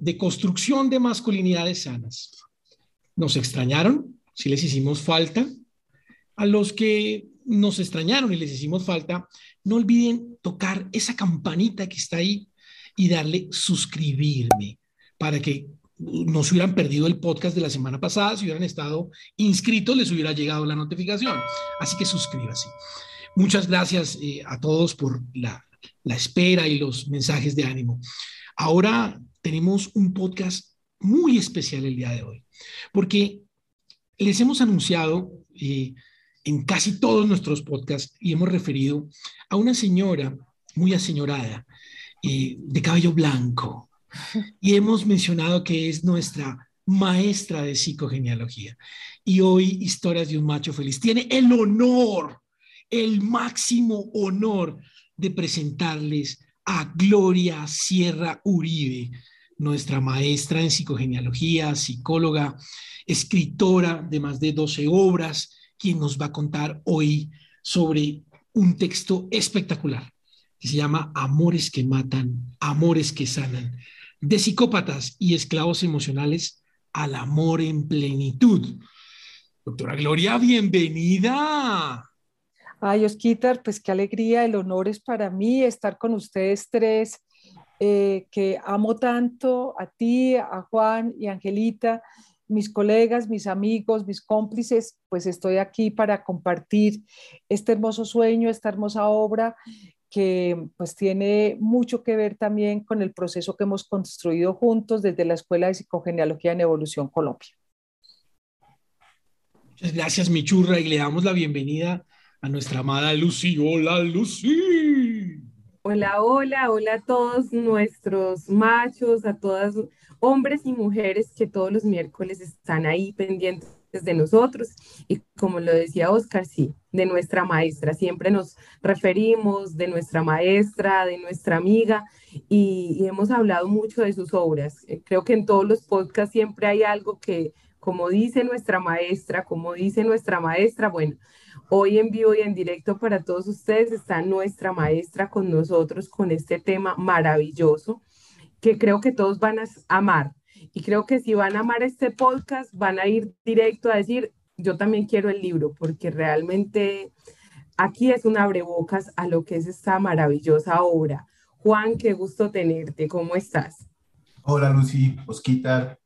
de construcción de masculinidades sanas. ¿Nos extrañaron? Si les hicimos falta. A los que nos extrañaron y les hicimos falta, no olviden tocar esa campanita que está ahí y darle suscribirme para que no se hubieran perdido el podcast de la semana pasada, si hubieran estado inscritos, les hubiera llegado la notificación. Así que suscríbase. Muchas gracias eh, a todos por la, la espera y los mensajes de ánimo. Ahora tenemos un podcast muy especial el día de hoy, porque les hemos anunciado eh, en casi todos nuestros podcasts y hemos referido a una señora muy aseñorada, eh, de cabello blanco, y hemos mencionado que es nuestra maestra de psicogenealogía. Y hoy, Historias de un Macho Feliz, tiene el honor, el máximo honor de presentarles a Gloria Sierra Uribe, nuestra maestra en psicogenealogía, psicóloga, escritora de más de 12 obras, quien nos va a contar hoy sobre un texto espectacular que se llama Amores que matan, amores que sanan, de psicópatas y esclavos emocionales al amor en plenitud. Doctora Gloria, bienvenida. Ay, Osquitar, pues qué alegría, el honor es para mí estar con ustedes tres eh, que amo tanto a ti, a Juan y Angelita, mis colegas, mis amigos, mis cómplices, pues estoy aquí para compartir este hermoso sueño, esta hermosa obra que pues tiene mucho que ver también con el proceso que hemos construido juntos desde la Escuela de Psicogenealogía en Evolución Colombia. Muchas gracias, Michurra, y le damos la bienvenida a nuestra amada Lucy. Hola, Lucy. Hola, hola, hola a todos nuestros machos, a todas hombres y mujeres que todos los miércoles están ahí pendientes de nosotros. Y como lo decía Oscar, sí, de nuestra maestra. Siempre nos referimos de nuestra maestra, de nuestra amiga, y, y hemos hablado mucho de sus obras. Eh, creo que en todos los podcasts siempre hay algo que, como dice nuestra maestra, como dice nuestra maestra, bueno, Hoy en vivo y en directo para todos ustedes está nuestra maestra con nosotros con este tema maravilloso que creo que todos van a amar. Y creo que si van a amar este podcast, van a ir directo a decir, yo también quiero el libro, porque realmente aquí es un abrebocas a lo que es esta maravillosa obra. Juan, qué gusto tenerte. ¿Cómo estás? Hola, Lucy, Osquitar,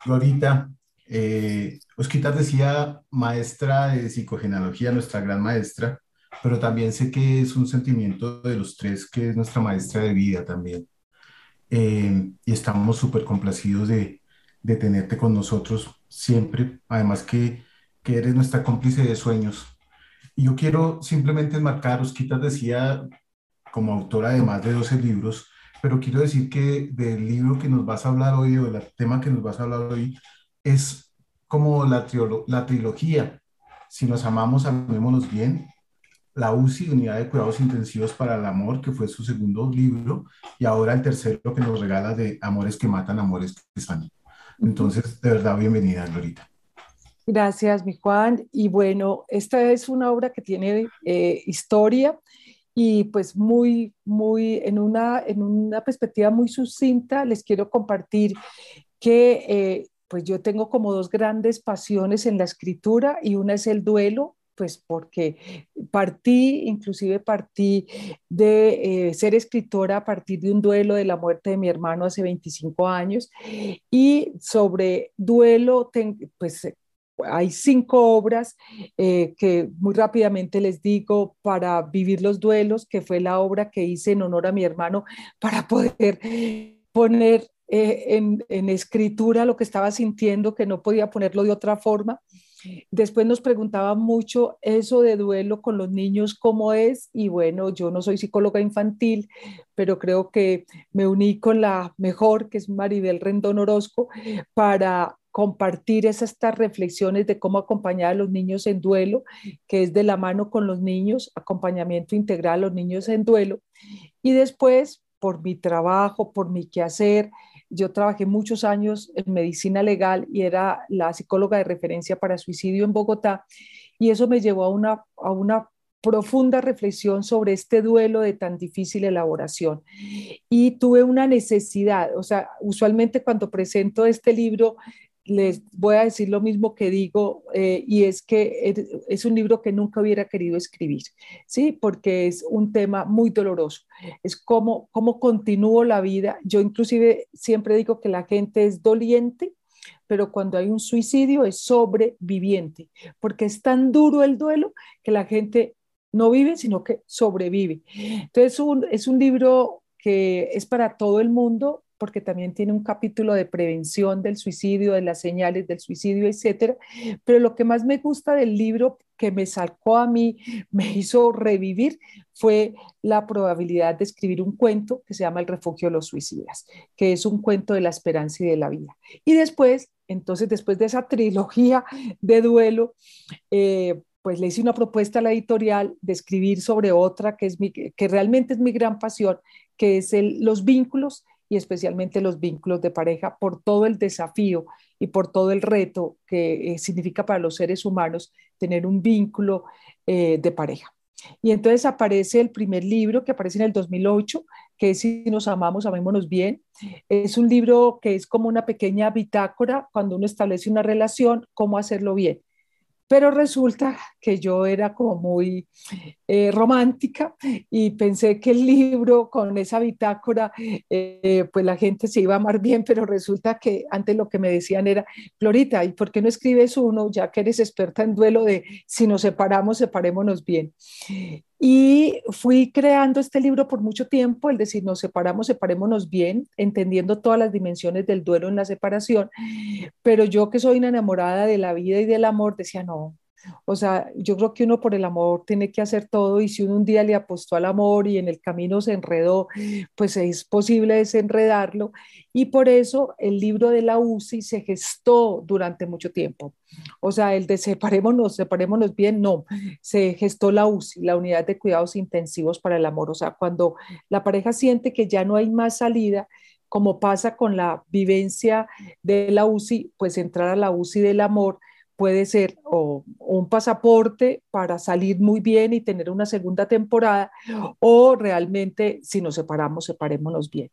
Florita. Eh, Osquitar decía maestra de psicogenealogía, nuestra gran maestra, pero también sé que es un sentimiento de los tres que es nuestra maestra de vida también. Eh, y estamos súper complacidos de, de, tenerte con nosotros siempre, además que, que, eres nuestra cómplice de sueños. Y yo quiero simplemente enmarcar, Osquitar decía como autora de más de 12 libros, pero quiero decir que del libro que nos vas a hablar hoy o del tema que nos vas a hablar hoy, es como la, la trilogía. Si nos amamos, amémonos bien. La UCI, Unidad de Cuidados Intensivos para el Amor, que fue su segundo libro, y ahora el tercero que nos regala de Amores que Matan, Amores que Sanan. Entonces, de verdad, bienvenida, Glorita. Gracias, mi Juan. Y bueno, esta es una obra que tiene eh, historia y pues muy, muy, en una, en una perspectiva muy sucinta, les quiero compartir que eh, pues yo tengo como dos grandes pasiones en la escritura y una es el duelo, pues porque partí, inclusive partí de eh, ser escritora a partir de un duelo de la muerte de mi hermano hace 25 años y sobre duelo, pues hay cinco obras eh, que muy rápidamente les digo para vivir los duelos, que fue la obra que hice en honor a mi hermano para poder poner eh, en, escritura lo que estaba sintiendo, que no podía ponerlo de otra forma. Después nos preguntaba mucho eso de duelo con los niños, cómo es. Y bueno, yo no soy psicóloga infantil, pero creo que me uní con la mejor, que es Maribel Rendón Orozco, para compartir esas, estas reflexiones de cómo acompañar a los niños en duelo, que es de la mano con los niños, acompañamiento integral a los niños en duelo. Y después, por mi trabajo, por mi quehacer, yo trabajé muchos años en medicina legal y era la psicóloga de referencia para suicidio en Bogotá. Y eso me llevó a una, a una profunda reflexión sobre este duelo de tan difícil elaboración. Y tuve una necesidad, o sea, usualmente cuando presento este libro les voy a decir lo mismo que digo, eh, y es que es un libro que nunca hubiera querido escribir, ¿sí? Porque es un tema muy doloroso. Es como cómo continúo la vida. Yo inclusive siempre digo que la gente es doliente, pero cuando hay un suicidio es sobreviviente, porque es tan duro el duelo que la gente no vive, sino que sobrevive. Entonces, es un libro que es para todo el mundo, porque también tiene un capítulo de prevención del suicidio, de las señales del suicidio, etcétera. Pero lo que más me gusta del libro que me sacó a mí, me hizo revivir, fue la probabilidad de escribir un cuento que se llama El refugio de los suicidas, que es un cuento de la esperanza y de la vida. Y después, entonces, después de esa trilogía de duelo, eh, pues le hice una propuesta a la editorial de escribir sobre otra que, es que realmente es mi gran pasión, que es el, los vínculos y especialmente los vínculos de pareja por todo el desafío y por todo el reto que eh, significa para los seres humanos tener un vínculo eh, de pareja. Y entonces aparece el primer libro que aparece en el 2008, que es Si nos amamos, amémonos bien. Es un libro que es como una pequeña bitácora cuando uno establece una relación, cómo hacerlo bien. Pero resulta que yo era como muy eh, romántica y pensé que el libro con esa bitácora, eh, pues la gente se iba a amar bien, pero resulta que antes lo que me decían era, Florita, ¿y por qué no escribes uno, ya que eres experta en duelo de si nos separamos, separémonos bien? Y fui creando este libro por mucho tiempo, el decir, nos separamos, separémonos bien, entendiendo todas las dimensiones del duelo en la separación, pero yo que soy una enamorada de la vida y del amor, decía, no, o sea, yo creo que uno por el amor tiene que hacer todo y si uno un día le apostó al amor y en el camino se enredó, pues es posible desenredarlo. Y por eso el libro de la UCI se gestó durante mucho tiempo. O sea, el de separémonos, separémonos bien, no, se gestó la UCI, la unidad de cuidados intensivos para el amor. O sea, cuando la pareja siente que ya no hay más salida, como pasa con la vivencia de la UCI, pues entrar a la UCI del amor puede ser o, un pasaporte para salir muy bien y tener una segunda temporada, o realmente si nos separamos, separémonos bien.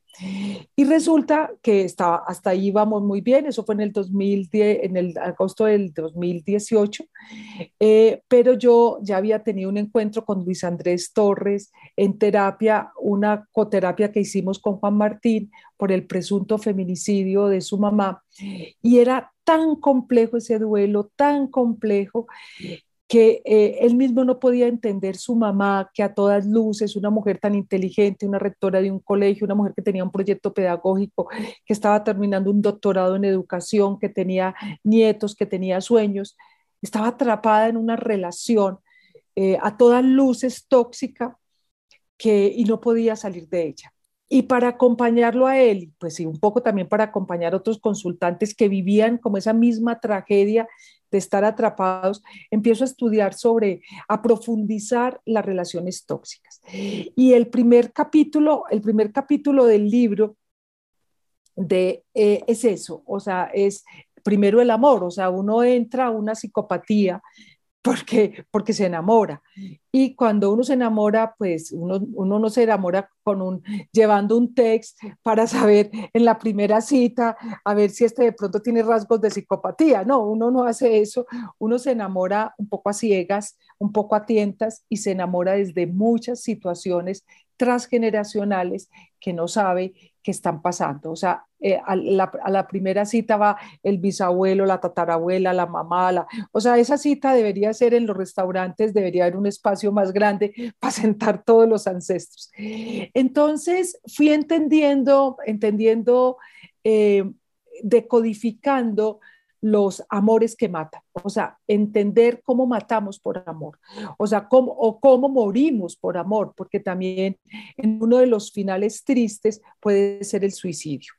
Y resulta que estaba, hasta ahí vamos muy bien, eso fue en el 2010, en el agosto del 2018, eh, pero yo ya había tenido un encuentro con Luis Andrés Torres en terapia, una coterapia que hicimos con Juan Martín por el presunto feminicidio de su mamá, y era tan complejo ese duelo, tan complejo, que eh, él mismo no podía entender su mamá, que a todas luces, una mujer tan inteligente, una rectora de un colegio, una mujer que tenía un proyecto pedagógico, que estaba terminando un doctorado en educación, que tenía nietos, que tenía sueños, estaba atrapada en una relación eh, a todas luces tóxica que, y no podía salir de ella. Y para acompañarlo a él, pues sí, un poco también para acompañar a otros consultantes que vivían como esa misma tragedia de estar atrapados, empiezo a estudiar sobre, a profundizar las relaciones tóxicas. Y el primer capítulo, el primer capítulo del libro de, eh, es eso, o sea, es primero el amor, o sea, uno entra a una psicopatía porque, porque se enamora. Y cuando uno se enamora, pues uno, uno no se enamora con un, llevando un texto para saber en la primera cita, a ver si este de pronto tiene rasgos de psicopatía. No, uno no hace eso. Uno se enamora un poco a ciegas, un poco a tientas y se enamora desde muchas situaciones transgeneracionales que no sabe que están pasando. O sea, eh, a, la, primera cita va el bisabuelo, la tatarabuela, la mamá, la, o sea, esa cita debería ser en los restaurantes, debería haber un espacio más grande para sentar todos los ancestros. Entonces, fui entendiendo, entendiendo, eh, decodificando los amores que matan, o sea, entender cómo matamos por amor, o sea, cómo, o cómo morimos por amor, porque también en uno de los finales tristes puede ser el suicidio.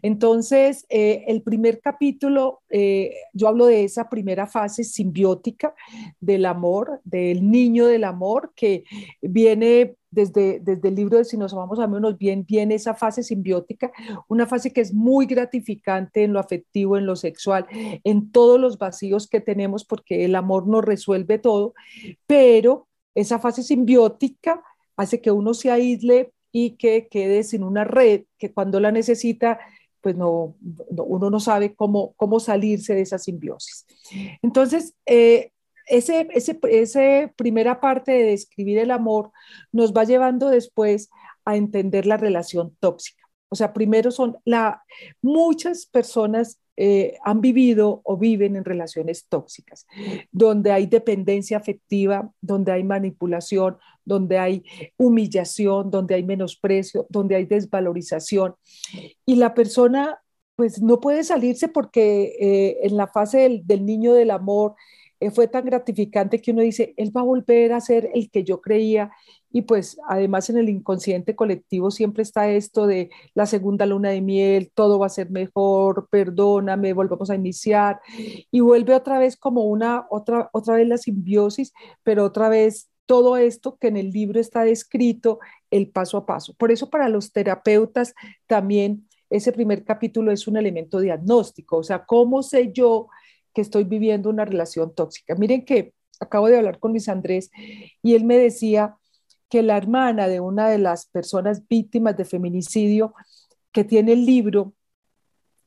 Entonces, eh, el primer capítulo, eh, yo hablo de esa primera fase simbiótica del amor, del niño del amor, que viene desde, desde el libro de Si nos amamos a menos bien, viene esa fase simbiótica, una fase que es muy gratificante en lo afectivo, en lo sexual, en todos los vacíos que tenemos, porque el amor nos resuelve todo, pero esa fase simbiótica hace que uno se aísle y que quede sin una red que cuando la necesita, pues no, uno no sabe cómo, cómo salirse de esa simbiosis. Entonces, eh, ese, ese, primera parte de describir el amor nos va llevando después a entender la relación tóxica. O sea, primero son la, muchas personas eh, han vivido o viven en relaciones tóxicas, donde hay dependencia afectiva, donde hay manipulación, donde hay humillación, donde hay menosprecio, donde hay desvalorización. Y la persona pues no puede salirse porque eh, en la fase del, niño del amor, fue tan gratificante que uno dice, él va a volver a ser el que yo creía. Y pues además en el inconsciente colectivo siempre está esto de la segunda luna de miel, todo va a ser mejor, perdóname, volvamos a iniciar. Y vuelve otra vez como una, otra, otra vez la simbiosis, pero otra vez todo esto que en el libro está descrito, el paso a paso. Por eso para los terapeutas también ese primer capítulo es un elemento diagnóstico, o sea, ¿cómo sé yo que estoy viviendo una relación tóxica. Miren que acabo de hablar con Luis Andrés y él me decía que la hermana de una de las personas víctimas de feminicidio que tiene el libro,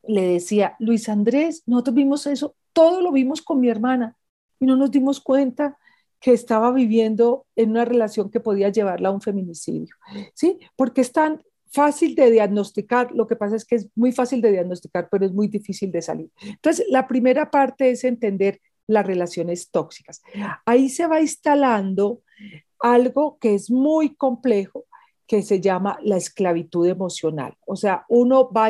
le decía, Luis Andrés, nosotros vimos eso, todo lo vimos con mi hermana y no nos dimos cuenta que estaba viviendo en una relación que podía llevarla a un feminicidio, ¿sí? Porque están fácil de diagnosticar, lo que pasa es que es muy fácil de diagnosticar, pero es muy difícil de salir. Entonces, la primera parte es entender las relaciones tóxicas. Ahí se va instalando algo que es muy complejo, que se llama la esclavitud emocional. O sea, uno va,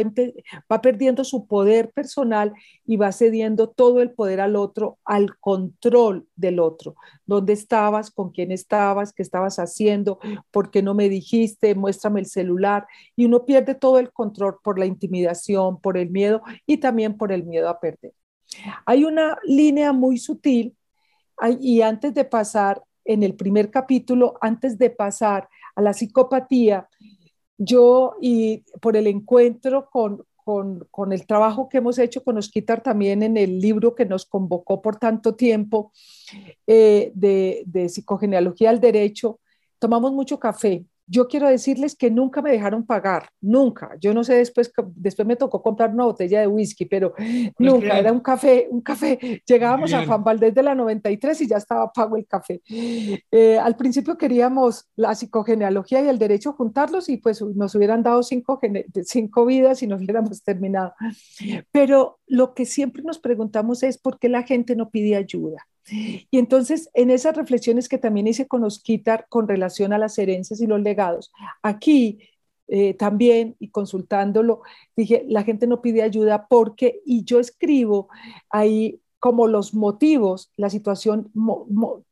va perdiendo su poder personal y va cediendo todo el poder al otro, al control del otro. ¿Dónde estabas? ¿Con quién estabas? ¿Qué estabas haciendo? ¿Por qué no me dijiste? Muéstrame el celular. Y uno pierde todo el control por la intimidación, por el miedo y también por el miedo a perder. Hay una línea muy sutil y antes de pasar en el primer capítulo, antes de pasar a la psicopatía, yo y por el encuentro con, con, el trabajo que hemos hecho con Osquitar también en el libro que nos convocó por tanto tiempo eh, de, de psicogenealogía al derecho, tomamos mucho café yo quiero decirles que nunca me dejaron pagar, nunca. Yo no sé, después, después me tocó comprar una botella de whisky, pero nunca, era un café, un café. Llegábamos a Juan Valdés de la 93 y ya estaba pago el café. Eh, al principio queríamos la psicogenealogía y el derecho juntarlos y pues nos hubieran dado cinco, cinco vidas y nos hubiéramos terminado. Pero lo que siempre nos preguntamos es por qué la gente no pide ayuda. Y entonces, en esas reflexiones que también hice con Osquitar con relación a las herencias y los legados, aquí eh, también y consultándolo, dije, la gente no pide ayuda porque, y yo escribo ahí como los motivos, la situación,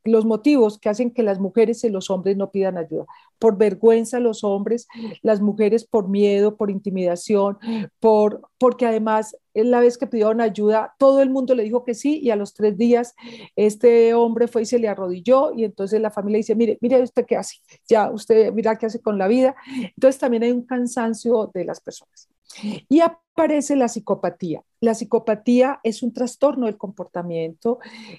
los motivos que hacen que las mujeres y los hombres no pidan ayuda. Por vergüenza los hombres, las mujeres por miedo, por intimidación, por, porque además la vez que pidieron ayuda, todo el mundo le dijo que sí y a los tres días este hombre fue y se le arrodilló y entonces la familia dice, mire, mire usted qué hace, ya usted mira qué hace con la vida. Entonces también hay un cansancio de las personas. Y aparece la psicopatía. La psicopatía es un trastorno del comportamiento.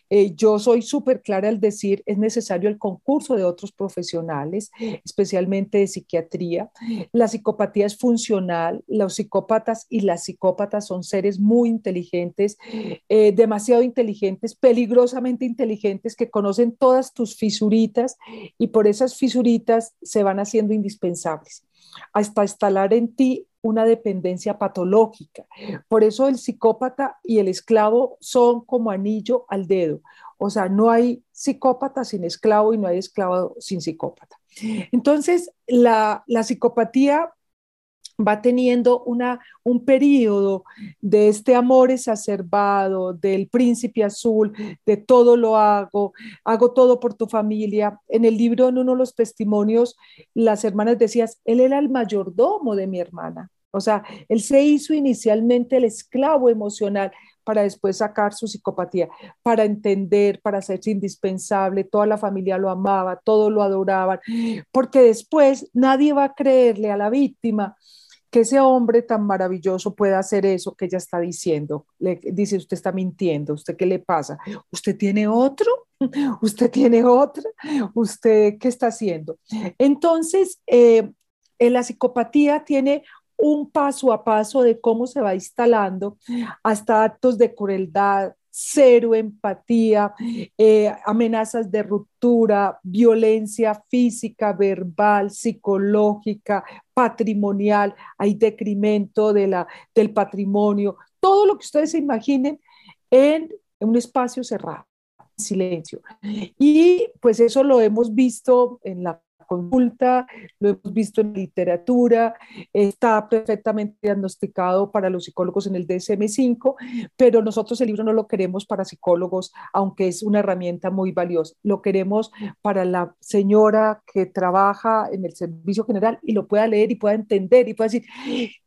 Eh, yo soy súper clara al decir, es necesario el concurso de otros profesionales, especialmente de psiquiatría. La psicopatía es funcional. Los psicópatas y las psicópatas son seres muy inteligentes, eh, demasiado inteligentes, peligrosamente inteligentes, que conocen todas tus fisuritas y por esas fisuritas se van haciendo indispensables hasta instalar en ti una dependencia patológica. Por eso el psicópata y el esclavo son como anillo al dedo. O sea, no hay psicópata sin esclavo y no hay esclavo sin psicópata. Entonces, la, la psicopatía va teniendo un periodo de este amor exacerbado, del príncipe azul, de todo lo hago, hago todo por tu familia. En el libro, en uno de los testimonios, las hermanas decían, él era el mayordomo de mi hermana. O sea, él se hizo inicialmente el esclavo emocional para después sacar su psicopatía, para entender, para hacerse indispensable, toda la familia lo amaba, todos lo adoraban, porque después nadie va a creerle a la víctima que ese hombre tan maravilloso pueda hacer eso que ella está diciendo. Le dice, usted está mintiendo, ¿usted qué le pasa? ¿Usted tiene otro? ¿Usted tiene otra? ¿Usted qué está haciendo? Entonces, eh, en la psicopatía tiene un paso a paso de cómo se va instalando hasta actos de crueldad, cero empatía, eh, amenazas de ruptura, violencia física, verbal, psicológica, patrimonial, hay decremento de la, del patrimonio, todo lo que ustedes se imaginen en, en un espacio cerrado, silencio. Y pues eso lo hemos visto en la consulta, lo hemos visto en literatura, está perfectamente diagnosticado para los psicólogos en el DSM-5, pero nosotros el libro no lo queremos para psicólogos, aunque es una herramienta muy valiosa. Lo queremos para la señora que trabaja en el servicio general y lo pueda leer y pueda entender y pueda decir,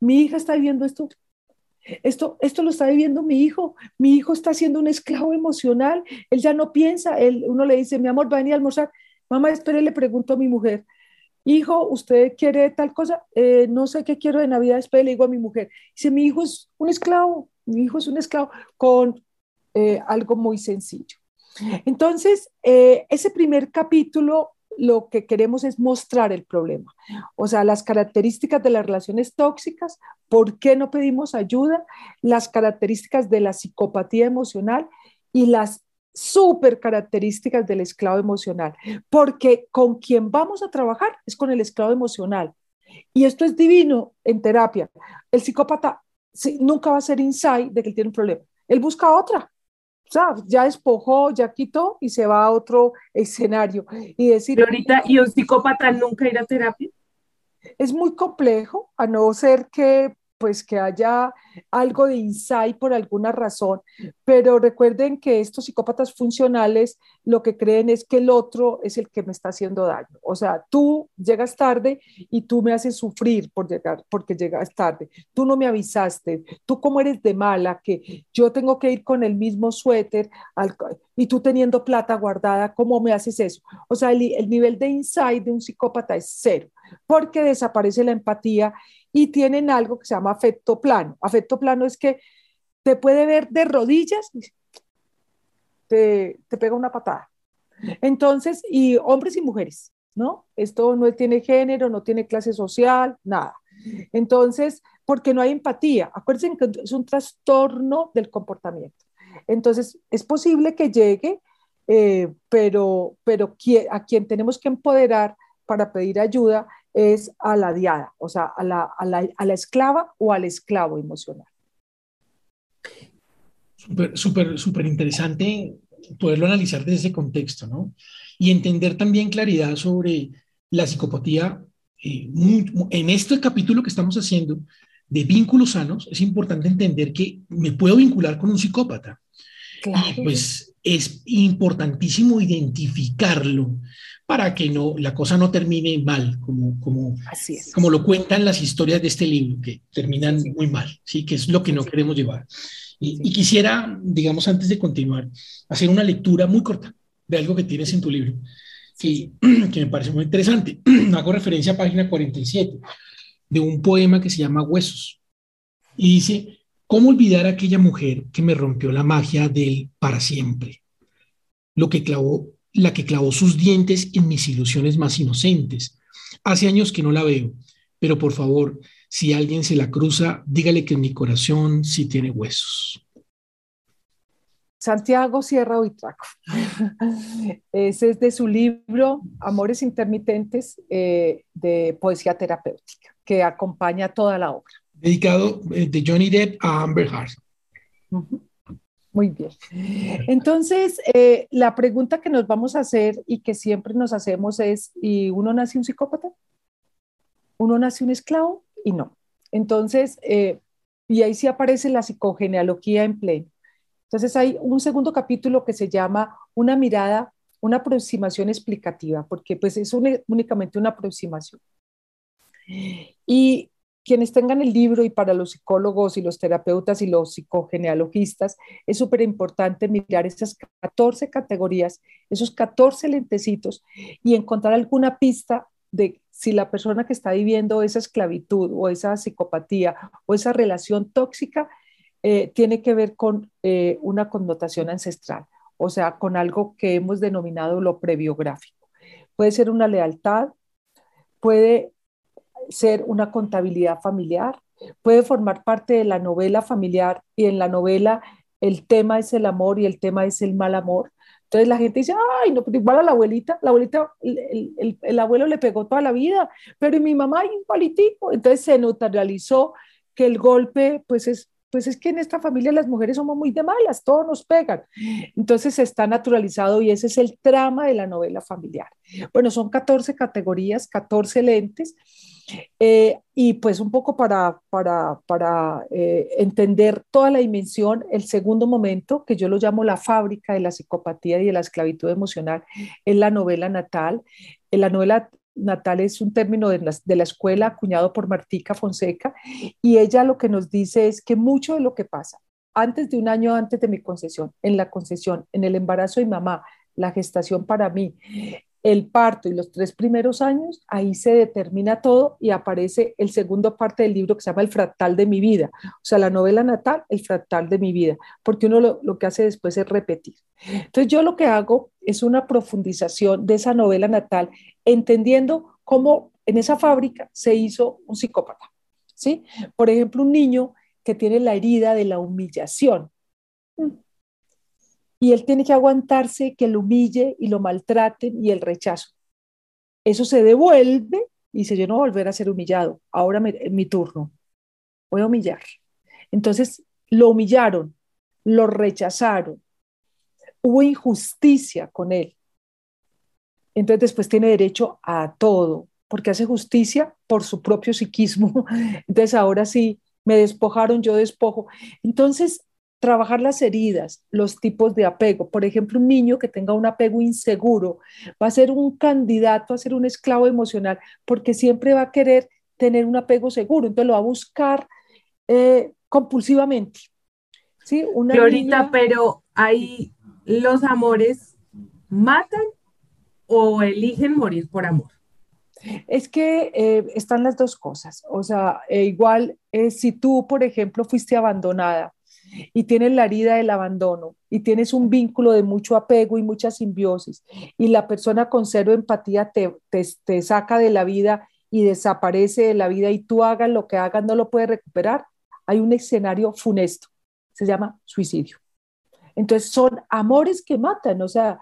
mi hija está viviendo esto, esto, esto lo está viviendo mi hijo. Mi hijo está siendo un esclavo emocional. Él ya no piensa. Él, uno le dice, mi amor, va a venir a almorzar. Mamá, espere, le pregunto a mi mujer, hijo, ¿usted quiere tal cosa? Eh, no sé qué quiero de Navidad, espere, le digo a mi mujer. Dice, mi hijo es un esclavo, mi hijo es un esclavo con eh, algo muy sencillo. Entonces, eh, ese primer capítulo lo que queremos es mostrar el problema, o sea, las características de las relaciones tóxicas, por qué no pedimos ayuda, las características de la psicopatía emocional y las súper características del esclavo emocional, porque con quien vamos a trabajar es con el esclavo emocional. Y esto es divino en terapia. El psicópata nunca va a ser insight de que él tiene un problema. Él busca otra. O sea, ya despojó, ya quitó y se va a otro escenario. Y decir. ahorita, ¿y un psicópata nunca irá a terapia? Es muy complejo, a no ser que pues que haya algo de insight por alguna razón, pero recuerden que estos psicópatas funcionales lo que creen es que el otro es el que me está haciendo daño. O sea, tú llegas tarde y tú me haces sufrir por llegar, porque llegas tarde. Tú no me avisaste. Tú como eres de mala, que yo tengo que ir con el mismo suéter y tú teniendo plata guardada, ¿cómo me haces eso? O sea, el nivel de insight de un psicópata es cero, porque desaparece la empatía y tienen algo que se llama afecto plano. Afecto plano es que te puede ver de rodillas, te, te pega una patada. Entonces, y hombres y mujeres, ¿no? Esto no tiene género, no tiene clase social, nada. Entonces, porque no hay empatía. Acuérdense que es un trastorno del comportamiento. Entonces, es posible que llegue, eh, pero, pero a quien tenemos que empoderar para pedir ayuda es a la diada, o sea, a la, a la, a la esclava o al esclavo emocional. Súper, súper, súper interesante poderlo analizar desde ese contexto, ¿no? Y entender también claridad sobre la psicopatía. Eh, en este capítulo que estamos haciendo de vínculos sanos, es importante entender que me puedo vincular con un psicópata. Claro. pues es importantísimo identificarlo para que no, la cosa no termine mal, como, como, como lo cuentan las historias de este libro, que terminan muy mal, ¿sí? que es lo que no queremos llevar. Y, quisiera, digamos, antes de continuar, hacer una lectura muy corta de algo que tienes en tu libro, que, que me parece muy interesante. Hago referencia a página 47 de un poema que se llama Huesos. Y dice, ¿cómo olvidar a aquella mujer que me rompió la magia del para siempre? Lo que clavó la que clavó sus dientes en mis ilusiones más inocentes. Hace años que no la veo, pero por favor, si alguien se la cruza, dígale que en mi corazón sí tiene huesos. Santiago Sierra Huitraco. Ese es de su libro Amores Intermitentes eh, de Poesía Terapéutica, que acompaña toda la obra. Dedicado eh, de Johnny Depp a Amber Heard. Muy bien. Entonces, eh, la pregunta que nos vamos a hacer y que siempre nos hacemos es, ¿y uno nace un psicópata? ¿Uno nace un esclavo? Y no. Entonces, eh, y ahí sí aparece la psicogenealogía en pleno. Entonces hay un segundo capítulo que se llama Una mirada, una aproximación explicativa, porque pues es únicamente una aproximación. Y quienes tengan el libro y para los psicólogos y los terapeutas y los psicogenealogistas, es súper importante mirar esas 14 categorías, esos 14 lentecitos y encontrar alguna pista de si la persona que está viviendo esa esclavitud o esa psicopatía o esa relación tóxica eh, tiene que ver con eh, una connotación ancestral, o sea, con algo que hemos denominado lo prebiográfico. Puede ser una lealtad, puede ser una contabilidad familiar, puede formar parte de la novela familiar y en la novela el tema es el amor y el tema es el mal amor. Entonces la gente dice, ay, no, pero igual a la abuelita, la abuelita, el, el, abuelo le pegó toda la vida, pero mi mamá un politico. Entonces se neutralizó que el golpe, pues es, pues es que en esta familia las mujeres somos muy de malas, todos nos pegan. Entonces está naturalizado y ese es el trama de la novela familiar. Bueno, son 14 categorías, 14 lentes eh, y pues un poco para, para, para eh, entender toda la dimensión, el segundo momento, que yo lo llamo la fábrica de la psicopatía y de la esclavitud emocional, es la novela natal. En la novela natal es un término de la, escuela acuñado por Martica Fonseca y ella lo que nos dice es que mucho de lo que pasa antes de un año antes de mi concesión, en la concesión, en el embarazo de mamá, la gestación para mí, el parto y los tres primeros años, ahí se determina todo y aparece el segundo parte del libro que se llama El fractal de mi vida, o sea, la novela natal, el fractal de mi vida, porque uno lo, que hace después es repetir. Entonces yo lo que hago es una profundización de esa novela natal, entendiendo cómo en esa fábrica se hizo un psicópata, ¿sí? Por ejemplo, un niño que tiene la herida de la humillación y él tiene que aguantarse que lo humille y lo maltraten y el rechazo. Eso se devuelve y dice, yo no voy a volver a ser humillado, ahora es mi turno, voy a humillar. Entonces lo humillaron, lo rechazaron, hubo injusticia con él. Entonces después tiene derecho a todo, porque hace justicia por su propio psiquismo. Entonces ahora sí, me despojaron, yo despojo. Entonces trabajar las heridas, los tipos de apego. Por ejemplo, un niño que tenga un apego inseguro va a ser un candidato a ser un esclavo emocional porque siempre va a querer tener un apego seguro, entonces lo va a buscar eh, compulsivamente. ¿Sí? Una Florita, pero ahí los amores matan o eligen morir por amor. Es que eh, están las dos cosas. O sea, eh, igual si tú, por ejemplo, fuiste abandonada y tienes la herida del abandono y tienes un vínculo de mucho apego y mucha simbiosis y la persona con cero empatía te, te, saca de la vida y desaparece de la vida y tú hagas lo que hagas no lo puedes recuperar, hay un escenario funesto, se llama suicidio. Entonces son amores que matan, o sea,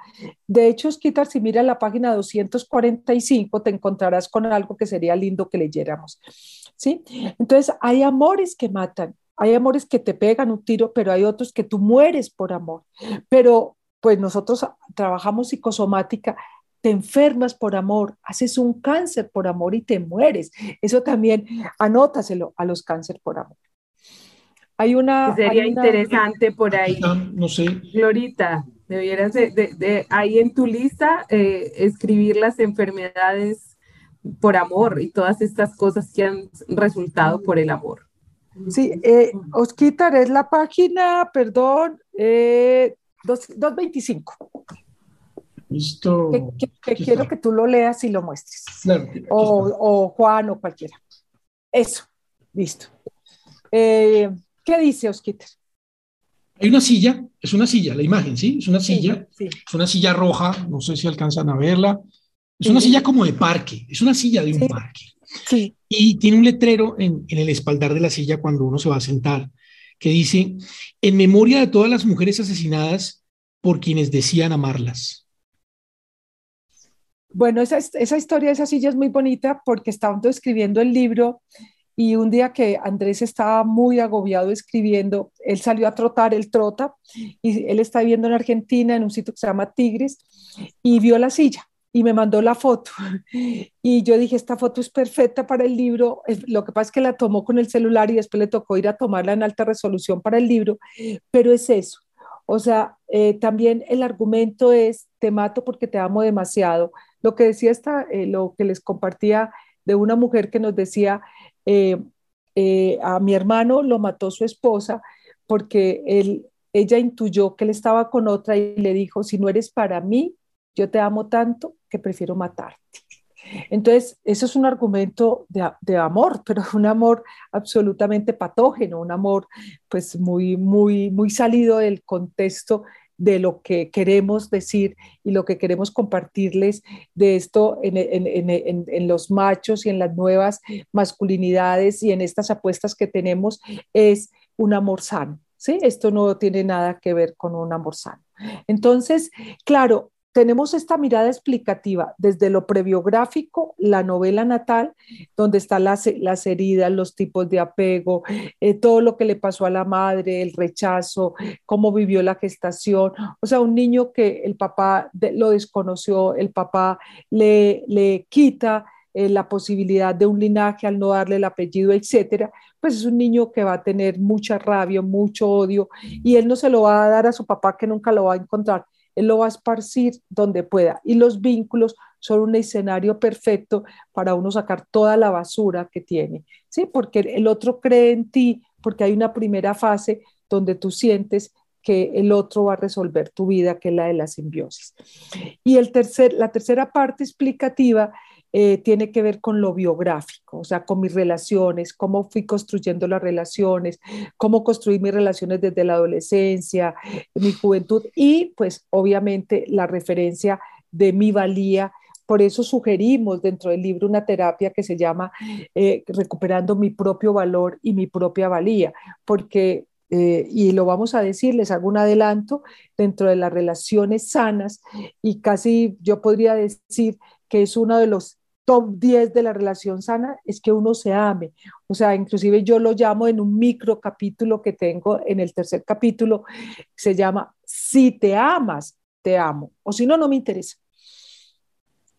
de hecho, Skitar, si miras la página 245, te encontrarás con algo que sería lindo que leyéramos, ¿sí? Entonces hay amores que matan hay amores que te pegan un tiro, pero hay otros que tú mueres por amor. Pero pues nosotros trabajamos psicosomática, te enfermas por amor, haces un cáncer por amor y te mueres. Eso también anótaselo a los cáncer por amor. Hay una... Sería interesante por ahí. No, sé. Glorita, debieras de, ahí en tu lista eh, escribir las enfermedades por amor y todas estas cosas que han resultado por el amor. Sí, eh, Osquitar es la página, perdón, eh, 225. Listo. Que, quiero que tú lo leas y lo muestres. o, Juan o cualquiera. Eso, listo. Eh, ¿Qué dice Osquitar? Hay una silla, es una silla, la imagen, ¿sí? Es una silla, es una silla roja, no sé si alcanzan a verla. Es una silla como de parque, es una silla de un parque. Sí. Y tiene un letrero en, el espaldar de la silla cuando uno se va a sentar que dice, en memoria de todas las mujeres asesinadas por quienes decían amarlas. Bueno, esa, esa historia de esa silla es muy bonita porque estaba escribiendo el libro y un día que Andrés estaba muy agobiado escribiendo, él salió a trotar, él trota, y él está viviendo en Argentina, en un sitio que se llama Tigres, y vio la silla. y me mandó la foto. Y yo dije, esta foto es perfecta para el libro. Lo que pasa es que la tomó con el celular y después le tocó ir a tomarla en alta resolución para el libro, pero es eso. O sea, eh, también el argumento es, te mato porque te amo demasiado. Lo que decía esta, eh, lo que les compartía de una mujer que nos decía, eh, a mi hermano lo mató su esposa porque él, ella intuyó que él estaba con otra y le dijo, si no eres para mí, yo te amo tanto que prefiero matarte. Entonces, eso es un argumento de, amor, pero un amor absolutamente patógeno, un amor pues muy, muy, muy salido del contexto de lo que queremos decir y lo que queremos compartirles de esto en, en, los machos y en las nuevas masculinidades y en estas apuestas que tenemos es un amor sano. ¿sí? Esto no tiene nada que ver con un amor sano. Entonces, claro, tenemos esta mirada explicativa desde lo prebiográfico, la novela natal, donde están las, las heridas, los tipos de apego, eh, todo lo que le pasó a la madre, el rechazo, cómo vivió la gestación. O sea, un niño que el papá lo desconoció, el papá le, le quita eh, la posibilidad de un linaje al no darle el apellido, etcétera, pues es un niño que va a tener mucha rabia, mucho odio, y él no se lo va a dar a su papá que nunca lo va a encontrar él lo va a esparcir donde pueda. Y los vínculos son un escenario perfecto para uno sacar toda la basura que tiene, ¿sí? Porque el otro cree en ti, porque hay una primera fase donde tú sientes que el otro va a resolver tu vida, que es la de la simbiosis. Y el tercer, la tercera parte explicativa eh, tiene que ver con lo biográfico, o sea, con mis relaciones, cómo fui construyendo las relaciones, cómo construí mis relaciones desde la adolescencia, mi juventud y pues obviamente la referencia de mi valía. Por eso sugerimos dentro del libro una terapia que se llama eh, Recuperando mi propio valor y mi propia valía, porque eh, y lo vamos a decir, les hago un adelanto, dentro de las relaciones sanas y casi yo podría decir que es uno de los top 10 de la relación sana es que uno se ame. O sea, inclusive yo lo llamo en un micro capítulo que tengo en el tercer capítulo, se llama Si te amas, te amo. O si no, no me interesa.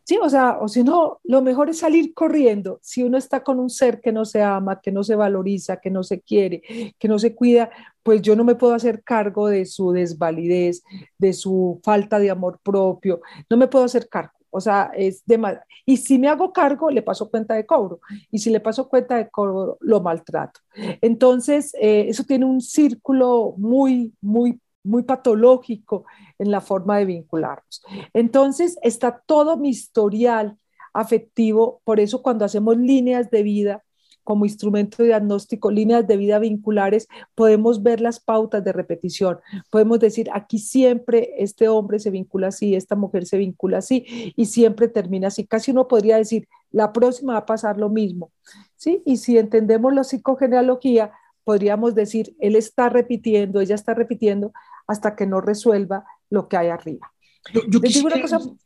Sí, o sea, o si no, lo mejor es salir corriendo. Si uno está con un ser que no se ama, que no se valoriza, que no se quiere, que no se cuida, pues yo no me puedo hacer cargo de su desvalidez, de su falta de amor propio, no me puedo hacer cargo. O sea, es de Y si me hago cargo, le paso cuenta de cobro. Y si le paso cuenta de cobro, lo maltrato. Entonces, eh, eso tiene un círculo muy, muy, muy patológico en la forma de vincularnos. Entonces, está todo mi historial afectivo. Por eso, cuando hacemos líneas de vida, como instrumento diagnóstico, líneas de vida vinculares, podemos ver las pautas de repetición. Podemos decir, aquí siempre este hombre se vincula así, esta mujer se vincula así y siempre termina así. Casi uno podría decir, la próxima va a pasar lo mismo. ¿sí? Y si entendemos la psicogenealogía, podríamos decir, él está repitiendo, ella está repitiendo hasta que no resuelva lo que hay arriba. Yo, quisiera,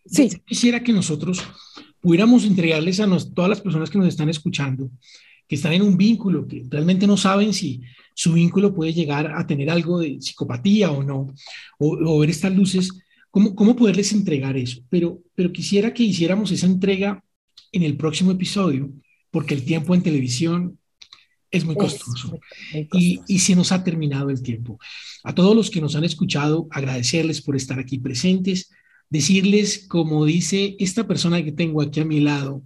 sí. quisiera que nosotros pudiéramos entregarles a todas las personas que nos están escuchando que están en un vínculo, que realmente no saben si su vínculo puede llegar a tener algo de psicopatía o no, o, ver estas luces, ¿cómo, ¿cómo poderles entregar eso? Pero, pero quisiera que hiciéramos esa entrega en el próximo episodio, porque el tiempo en televisión es muy costoso, Y, y, se nos ha terminado el tiempo. A todos los que nos han escuchado, agradecerles por estar aquí presentes, decirles, como dice esta persona que tengo aquí a mi lado,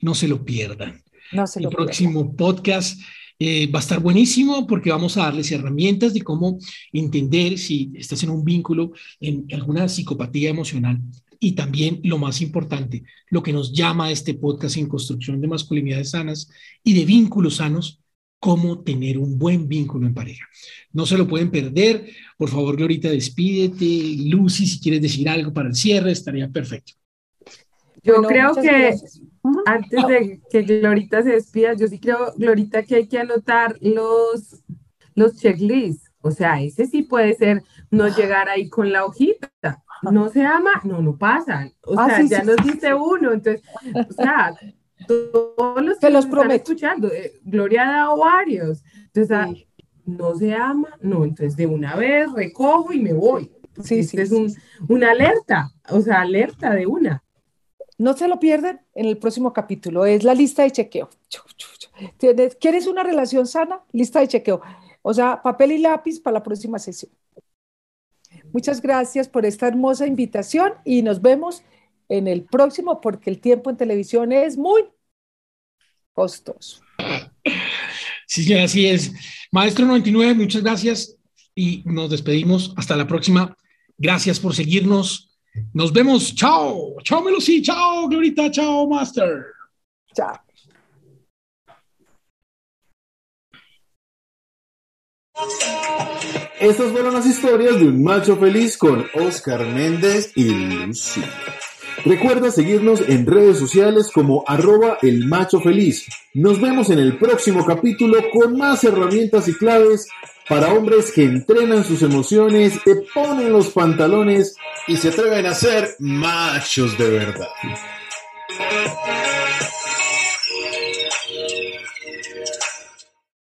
no se lo pierdan el próximo podcast eh, va a estar buenísimo porque vamos a darles herramientas de cómo entender si estás en un vínculo, en alguna psicopatía emocional. Y también lo más importante, lo que nos llama a este podcast en construcción de masculinidades sanas y de vínculos sanos, cómo tener un buen vínculo en pareja. No se lo pueden perder. Por favor, Glorita, despídete. Lucy, si quieres decir algo para el cierre, estaría perfecto. Yo creo que antes de que Glorita se despida, yo sí creo, Glorita, que hay que anotar los, los checklists. O sea, ese sí puede ser no llegar ahí con la hojita. No se ama, no, no pasa. O ah, sea, ya nos dice uno. Entonces, o sea, todos los que los están escuchando, eh, Gloria ha dado varios. Entonces, ah, no se ama, no, entonces de una vez recojo y me voy. Sí, este es un, una alerta, o sea, alerta de una. No se lo pierdan en el próximo capítulo. Es la lista de chequeo. ¿Quieres una relación sana? Lista de chequeo. O sea, papel y lápiz para la próxima sesión. Muchas gracias por esta hermosa invitación y nos vemos en el próximo porque el tiempo en televisión es muy costoso. Sí, así es. Maestro 99, muchas gracias y nos despedimos. Hasta la próxima. Gracias por seguirnos. Nos vemos. Chao. Chao, Melusi. Chao, Glorita. Chao, Master. Chao. Estas fueron las historias de un macho feliz con Oscar Méndez y Lucía. Recuerda seguirnos en redes sociales como arroba el macho feliz. Nos vemos en el próximo capítulo con más herramientas y claves para hombres que entrenan sus emociones, te ponen los pantalones y se atreven a ser machos de verdad.